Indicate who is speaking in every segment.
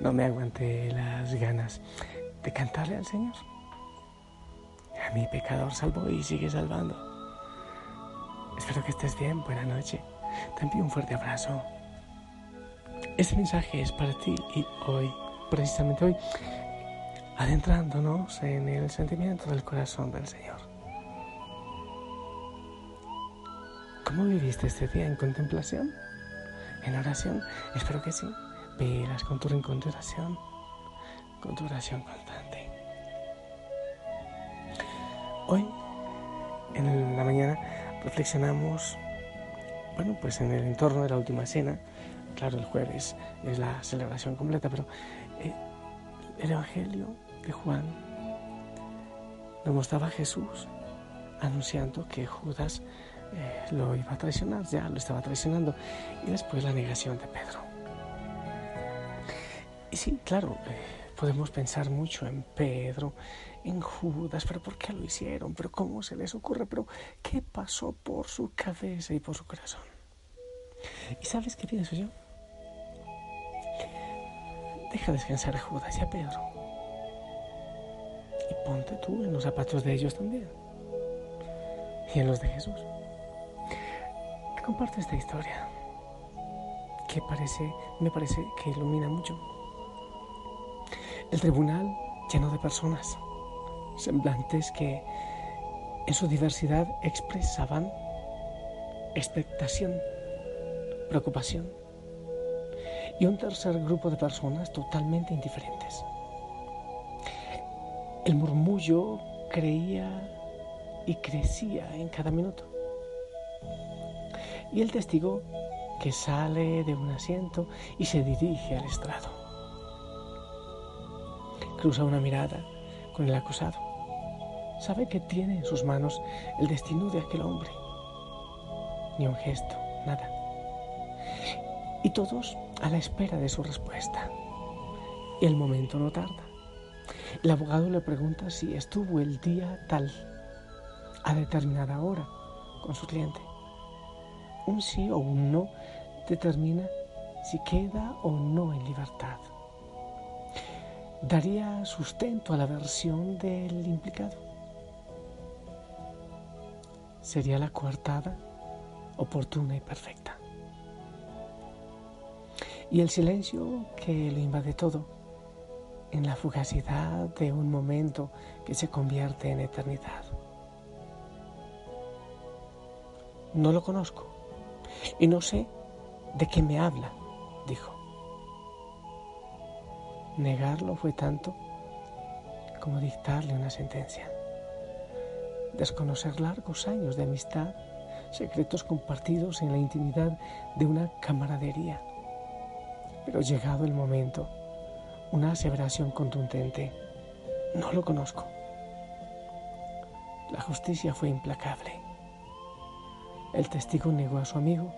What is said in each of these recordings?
Speaker 1: no me aguanté las ganas de cantarle al Señor. A mi pecador salvó y sigue salvando. Espero que estés bien, buena noche. Te envío un fuerte abrazo. Este mensaje es para ti y hoy, precisamente hoy, adentrándonos en el sentimiento del corazón del Señor. ¿Cómo viviste este día en contemplación? ¿En oración? Espero que sí. Velas con tu rincón de con tu oración constante. Hoy, en la mañana, reflexionamos, bueno, pues en el entorno de la última cena. Claro, el jueves es la celebración completa, pero eh, el Evangelio de Juan nos mostraba a Jesús anunciando que Judas eh, lo iba a traicionar, ya lo estaba traicionando. Y después la negación de Pedro. Y sí, claro, eh, podemos pensar mucho en Pedro, en Judas, pero ¿por qué lo hicieron? ¿Pero cómo se les ocurre? ¿Pero qué pasó por su cabeza y por su corazón? ¿Y sabes qué pienso yo? Deja descansar a Judas y a Pedro. Y ponte tú en los zapatos de ellos también. Y en los de Jesús comparto esta historia que parece, me parece que ilumina mucho. El tribunal lleno de personas, semblantes que en su diversidad expresaban expectación, preocupación y un tercer grupo de personas totalmente indiferentes. El murmullo creía y crecía en cada minuto y el testigo que sale de un asiento y se dirige al estrado. Cruza una mirada con el acusado. Sabe que tiene en sus manos el destino de aquel hombre. Ni un gesto, nada. Y todos a la espera de su respuesta. Y el momento no tarda. El abogado le pregunta si estuvo el día tal, a determinada hora, con su cliente un sí o un no determina si queda o no en libertad. Daría sustento a la versión del implicado. Sería la coartada oportuna y perfecta. Y el silencio que lo invade todo en la fugacidad de un momento que se convierte en eternidad. No lo conozco y no sé de qué me habla, dijo. Negarlo fue tanto como dictarle una sentencia. Desconocer largos años de amistad, secretos compartidos en la intimidad de una camaradería. Pero llegado el momento, una aseveración contundente, no lo conozco. La justicia fue implacable. El testigo negó a su amigo.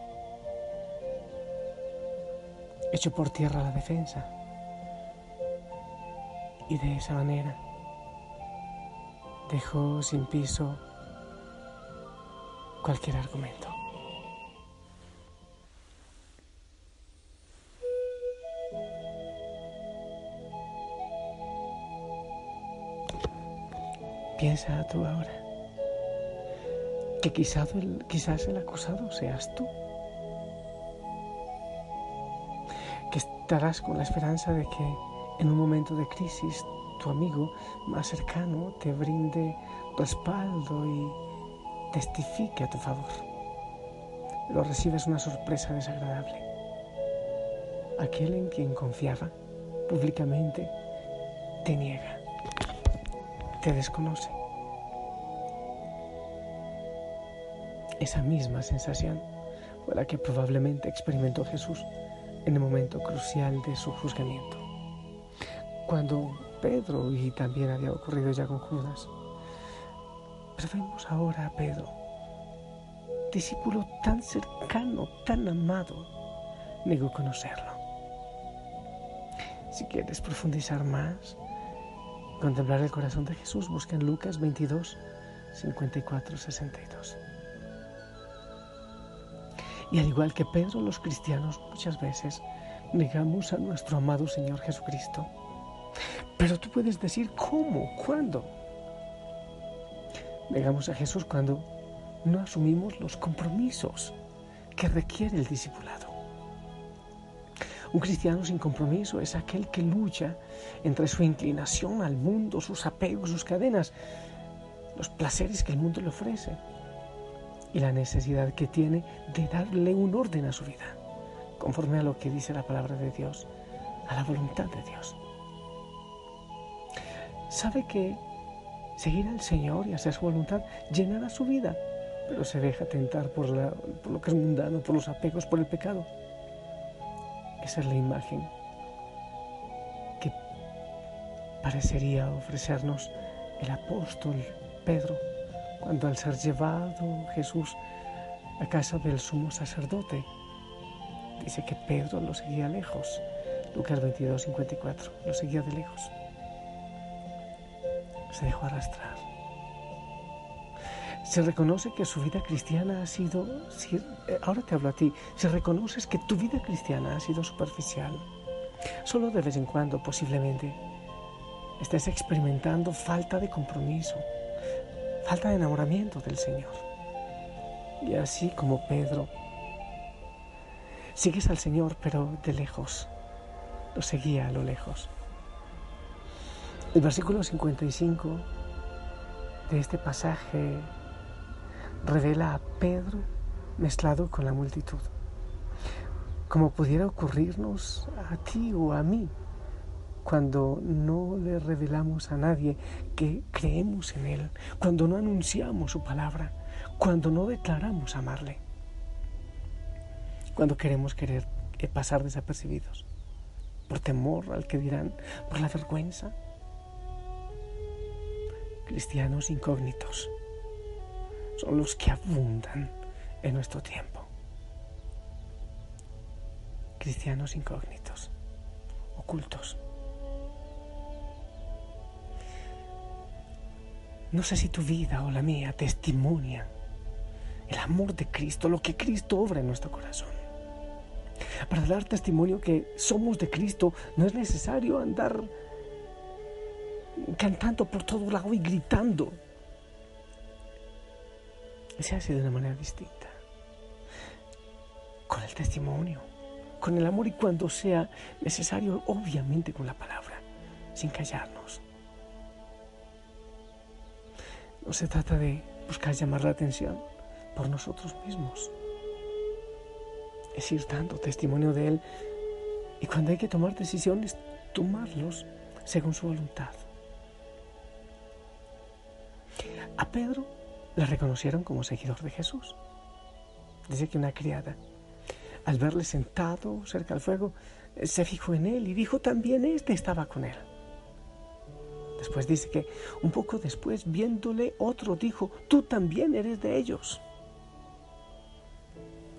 Speaker 1: Echó por tierra la defensa. Y de esa manera dejó sin piso cualquier argumento. Piensa tú ahora que quizás el, quizás el acusado seas tú. Que estarás con la esperanza de que en un momento de crisis tu amigo más cercano te brinde respaldo y testifique a tu favor. Pero recibes una sorpresa desagradable. Aquel en quien confiaba públicamente te niega, te desconoce Esa misma sensación fue la que probablemente experimentó Jesús en el momento crucial de su juzgamiento. Cuando Pedro, y también había ocurrido ya con Judas, pero vemos ahora a Pedro, discípulo tan cercano, tan amado, negó conocerlo. Si quieres profundizar más, contemplar el corazón de Jesús, busca en Lucas 22, 54, 62. Y al igual que Pedro, los cristianos muchas veces negamos a nuestro amado Señor Jesucristo. Pero tú puedes decir, ¿cómo? ¿Cuándo? Negamos a Jesús cuando no asumimos los compromisos que requiere el discipulado. Un cristiano sin compromiso es aquel que lucha entre su inclinación al mundo, sus apegos, sus cadenas, los placeres que el mundo le ofrece y la necesidad que tiene de darle un orden a su vida, conforme a lo que dice la palabra de Dios, a la voluntad de Dios. Sabe que seguir al Señor y hacer su voluntad llenará su vida, pero se deja tentar por, lo que es mundano, por los apegos, por el pecado. Esa es la imagen que parecería ofrecernos el apóstol Pedro cuando al ser llevado Jesús a casa del sumo sacerdote, dice que Pedro lo seguía lejos. Lucas 22, 54, lo seguía de lejos. Se dejó arrastrar. Se reconoce que su vida cristiana ha sido, eh, ahora te hablo a ti, si reconoces que tu vida cristiana ha sido superficial, solo de vez en cuando posiblemente estés experimentando falta de compromiso, falta de enamoramiento del Señor. Y así como Pedro, sigues al Señor pero de lejos, lo seguía a lo lejos. El versículo 55 de este pasaje revela a Pedro mezclado con la multitud. Como pudiera ocurrirnos a ti o a mí cuando no le revelamos a nadie que creemos en Él, cuando no anunciamos su palabra, cuando no declaramos amarle, cuando queremos querer pasar desapercibidos, por temor al que dirán, por la vergüenza. Cristianos incógnitos son los que abundan en nuestro tiempo. Cristianos incógnitos, ocultos. No sé si tu vida o la mía testimonia el amor de Cristo, lo que Cristo obra en nuestro corazón. Para dar testimonio que somos de Cristo no es necesario andar cantando por todo lado y gritando se hace de una manera distinta. Con el testimonio, con el amor y cuando sea necesario, obviamente con la palabra, sin callarnos. No se trata de buscar llamar la atención por nosotros mismos. Es ir dando testimonio de Él y cuando hay que tomar decisiones, tomarlos según su voluntad. A Pedro la reconocieron como seguidor de Jesús. Dice que una criada, al verle sentado cerca del fuego, se fijó en él y dijo también este estaba con él. Después dice que un poco después, viéndole, otro dijo, tú también eres de ellos.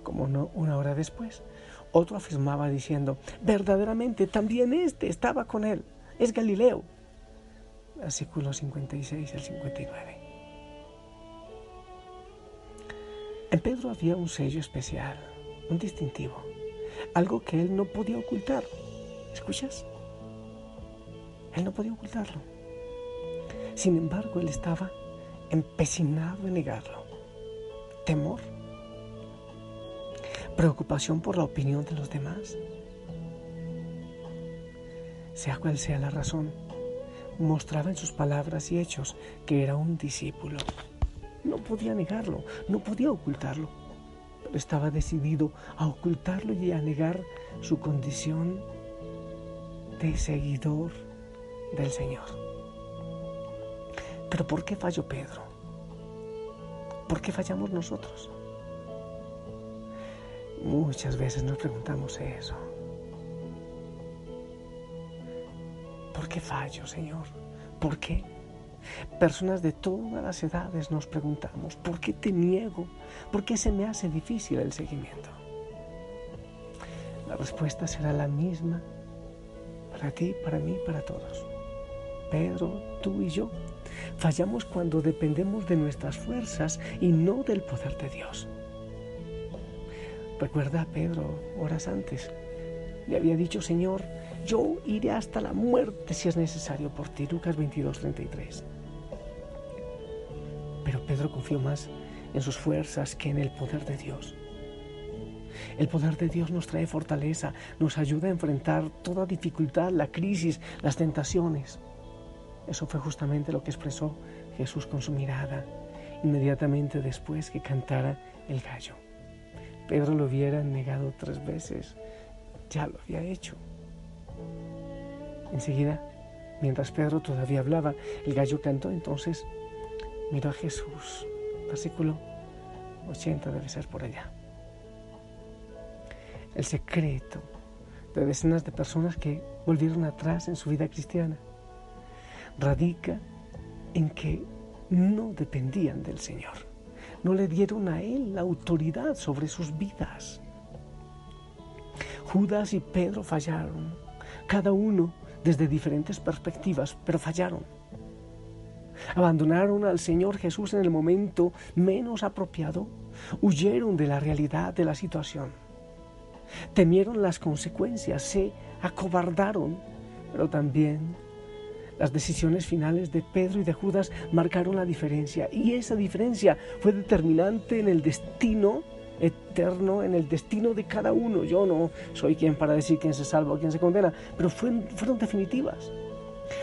Speaker 1: Como no, una hora después, otro afirmaba diciendo, verdaderamente también este estaba con él, es Galileo. Versículo 56 al 59. En Pedro había un sello especial, un distintivo, algo que él no podía ocultar. ¿Escuchas? Él no podía ocultarlo. Sin embargo, él estaba empecinado en negarlo. Temor. Preocupación por la opinión de los demás. Sea cual sea la razón, mostraba en sus palabras y hechos que era un discípulo. No podía negarlo, no podía ocultarlo, pero estaba decidido a ocultarlo y a negar su condición de seguidor del Señor. Pero ¿por qué falló Pedro? ¿Por qué fallamos nosotros? Muchas veces nos preguntamos eso. ¿Por qué fallo, Señor? ¿Por qué? Personas de todas las edades nos preguntamos, ¿por qué te niego? ¿Por qué se me hace difícil el seguimiento? La respuesta será la misma para ti, para mí, para todos. Pedro, tú y yo fallamos cuando dependemos de nuestras fuerzas y no del poder de Dios. Recuerda, Pedro, horas antes, le había dicho, Señor, yo iré hasta la muerte si es necesario por ti. Lucas 22, 33. Pedro confió más en sus fuerzas que en el poder de Dios. El poder de Dios nos trae fortaleza, nos ayuda a enfrentar toda dificultad, la crisis, las tentaciones. Eso fue justamente lo que expresó Jesús con su mirada inmediatamente después que cantara el gallo. Pedro lo hubiera negado tres veces, ya lo había hecho. Enseguida, mientras Pedro todavía hablaba, el gallo cantó, entonces miró a Jesús. Versículo 80 debe ser por allá. El secreto de decenas de personas que volvieron atrás en su vida cristiana radica en que no dependían del Señor. No le dieron a Él la autoridad sobre sus vidas. Judas y Pedro fallaron, cada uno desde diferentes perspectivas, pero fallaron. Abandonaron al Señor Jesús en el momento menos apropiado, huyeron de la realidad de la situación, temieron las consecuencias, se acobardaron, pero también las decisiones finales de Pedro y de Judas marcaron la diferencia y esa diferencia fue determinante en el destino eterno, en el destino de cada uno. Yo no soy quien para decir quién se salva o quién se condena, pero fueron, fueron definitivas.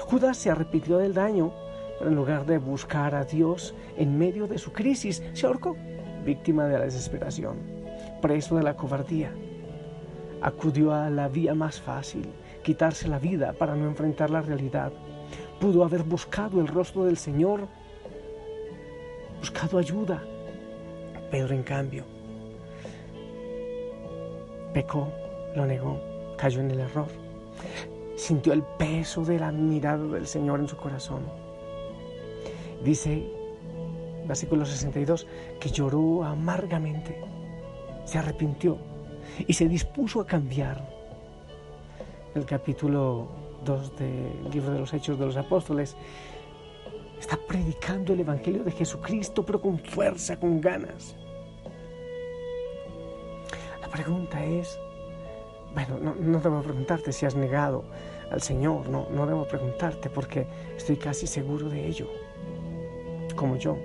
Speaker 1: Judas se arrepintió del daño, pero en lugar de buscar a Dios en medio de su crisis, se ahorcó, víctima de la desesperación, preso de la cobardía. Acudió a la vía más fácil, quitarse la vida para no enfrentar la realidad pudo haber buscado el rostro del Señor, buscado ayuda. Pedro, en cambio, pecó, lo negó, cayó en el error. Sintió el peso de la mirada del Señor en su corazón. Dice, versículo 62, que lloró amargamente, se arrepintió y se dispuso a cambiar. El capítulo 2 del libro de los Hechos de los Apóstoles, está predicando el Evangelio de Jesucristo, pero con fuerza, con ganas. La pregunta es, bueno, no, debo preguntarte si has negado al Señor, no, no debo preguntarte porque estoy casi seguro de ello, como yo.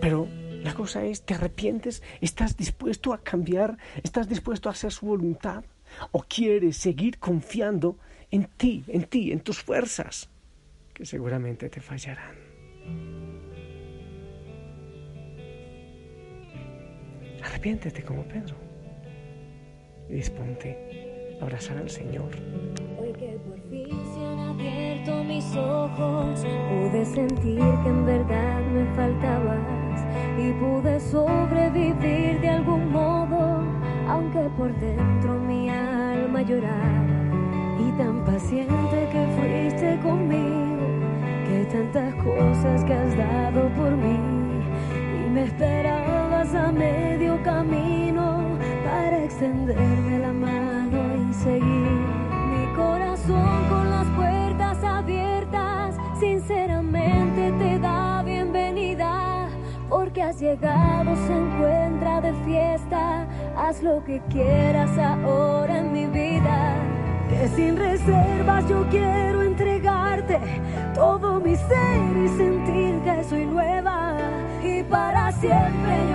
Speaker 1: Pero la cosa es, ¿te arrepientes? ¿Estás dispuesto a cambiar? ¿Estás dispuesto a hacer su voluntad? ¿O quieres seguir confiando en ti, en ti, en tus fuerzas, que seguramente te fallarán. Arrepiéntete como Pedro y disponte a abrazar al Señor.
Speaker 2: Que por fin se han abierto mis ojos, pude sentir que en verdad me faltabas y pude sobrevivir de algún modo, aunque por dentro mi alma lloraba. Y tan paciente que fuiste conmigo, que tantas cosas que has dado por mí. Y me esperabas a medio camino para extenderme Porque has llegado, se encuentra de fiesta. Haz lo que quieras ahora en mi vida que sin reservas yo quiero entregarte todo mi ser y sentir que soy nueva y para siempre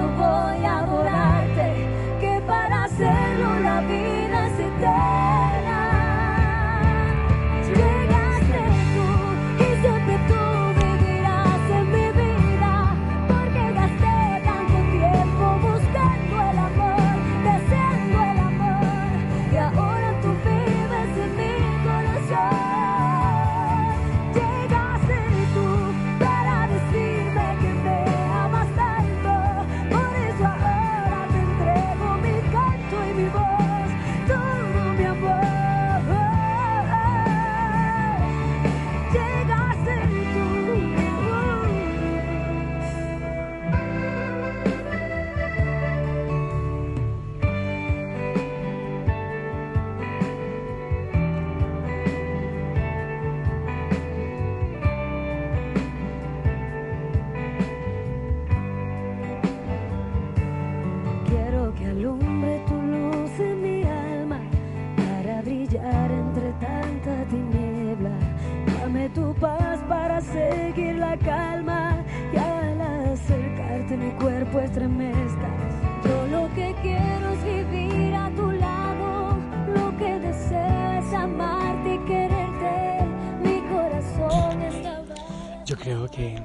Speaker 1: creo que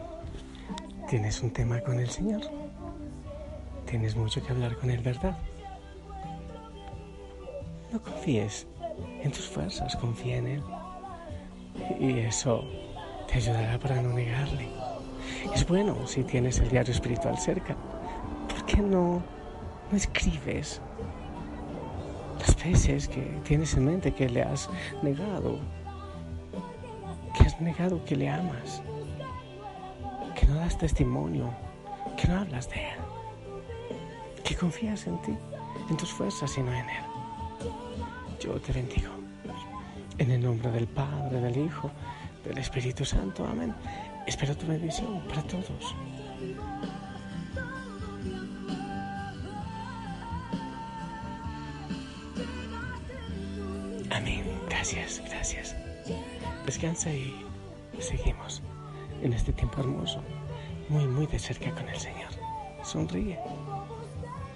Speaker 1: tienes un tema con el Señor. Tienes mucho que hablar con Él, ¿verdad? No confíes en tus fuerzas, confía en Él. Y eso te ayudará para no negarle. Es bueno si tienes el diario espiritual cerca. ¿Por qué no, no escribes las veces que tienes en mente que le has negado? Que has negado que le amas. Que no das testimonio. Que no hablas de Él. Que confías en ti, en tus fuerzas y no en Él. Yo te bendigo. En el nombre del Padre, del Hijo, del Espíritu Santo. Amén. Espero tu bendición para todos. Amén. Gracias, gracias. Descansa y seguimos en este tiempo hermoso, muy, muy de cerca con el Señor. Sonríe.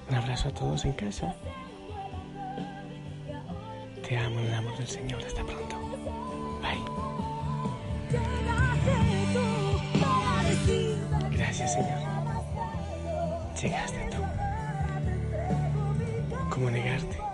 Speaker 1: Un abrazo a todos en casa. Te amo en el amor del Señor. Hasta pronto. Bye. Gracias, Señor. Llegaste tú. ¿Cómo negarte?